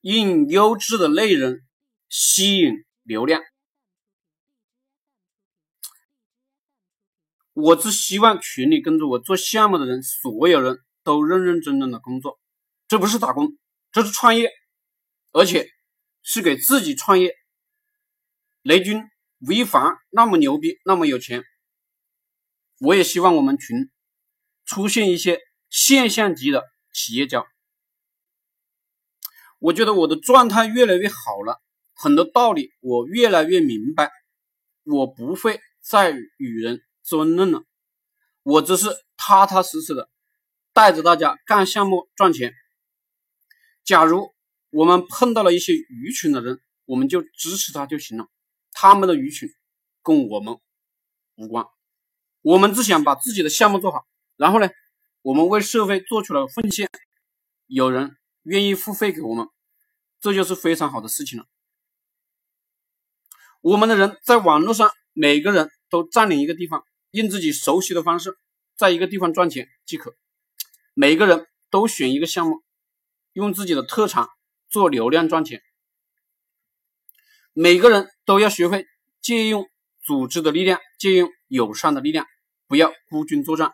用优质的内容吸引流量。我只希望群里跟着我做项目的人，所有人都认认真真的工作，这不是打工，这是创业，而且是给自己创业。雷军、吴亦凡那么牛逼，那么有钱，我也希望我们群出现一些现象级的企业家。我觉得我的状态越来越好了，很多道理我越来越明白，我不会再与人争论了，我只是踏踏实实的带着大家干项目赚钱。假如我们碰到了一些愚蠢的人，我们就支持他就行了，他们的愚蠢跟我们无关，我们只想把自己的项目做好，然后呢，我们为社会做出了奉献，有人。愿意付费给我们，这就是非常好的事情了。我们的人在网络上，每个人都占领一个地方，用自己熟悉的方式，在一个地方赚钱即可。每个人都选一个项目，用自己的特长做流量赚钱。每个人都要学会借用组织的力量，借用友善的力量，不要孤军作战。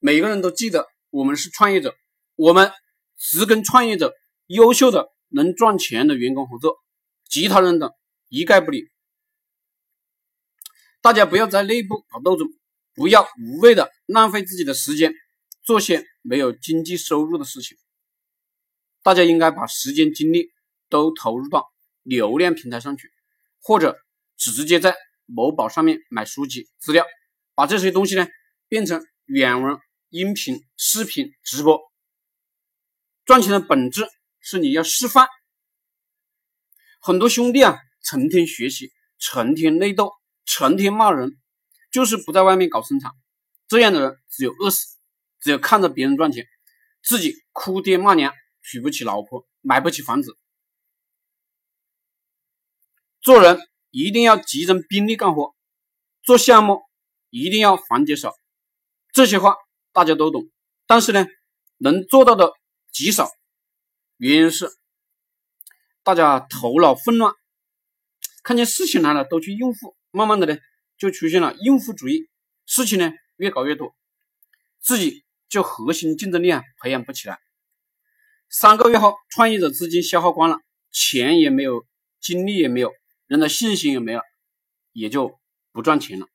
每个人都记得，我们是创业者，我们。只跟创业者、优秀的、能赚钱的员工合作，其他人的一概不理。大家不要在内部搞斗争，不要无谓的浪费自己的时间做些没有经济收入的事情。大家应该把时间精力都投入到流量平台上去，或者直接在某宝上面买书籍资料，把这些东西呢变成原文、音频、视频、直播。赚钱的本质是你要示范。很多兄弟啊，成天学习，成天内斗，成天骂人，就是不在外面搞生产。这样的人只有饿死，只有看着别人赚钱，自己哭爹骂娘，娶不起老婆，买不起房子。做人一定要集中兵力干活，做项目一定要环节少。这些话大家都懂，但是呢，能做到的。极少，原因是大家头脑混乱，看见事情来了都去应付，慢慢的呢就出现了应付主义，事情呢越搞越多，自己就核心竞争力啊培养不起来。三个月后，创业者资金消耗光了，钱也没有，精力也没有，人的信心也没了，也就不赚钱了。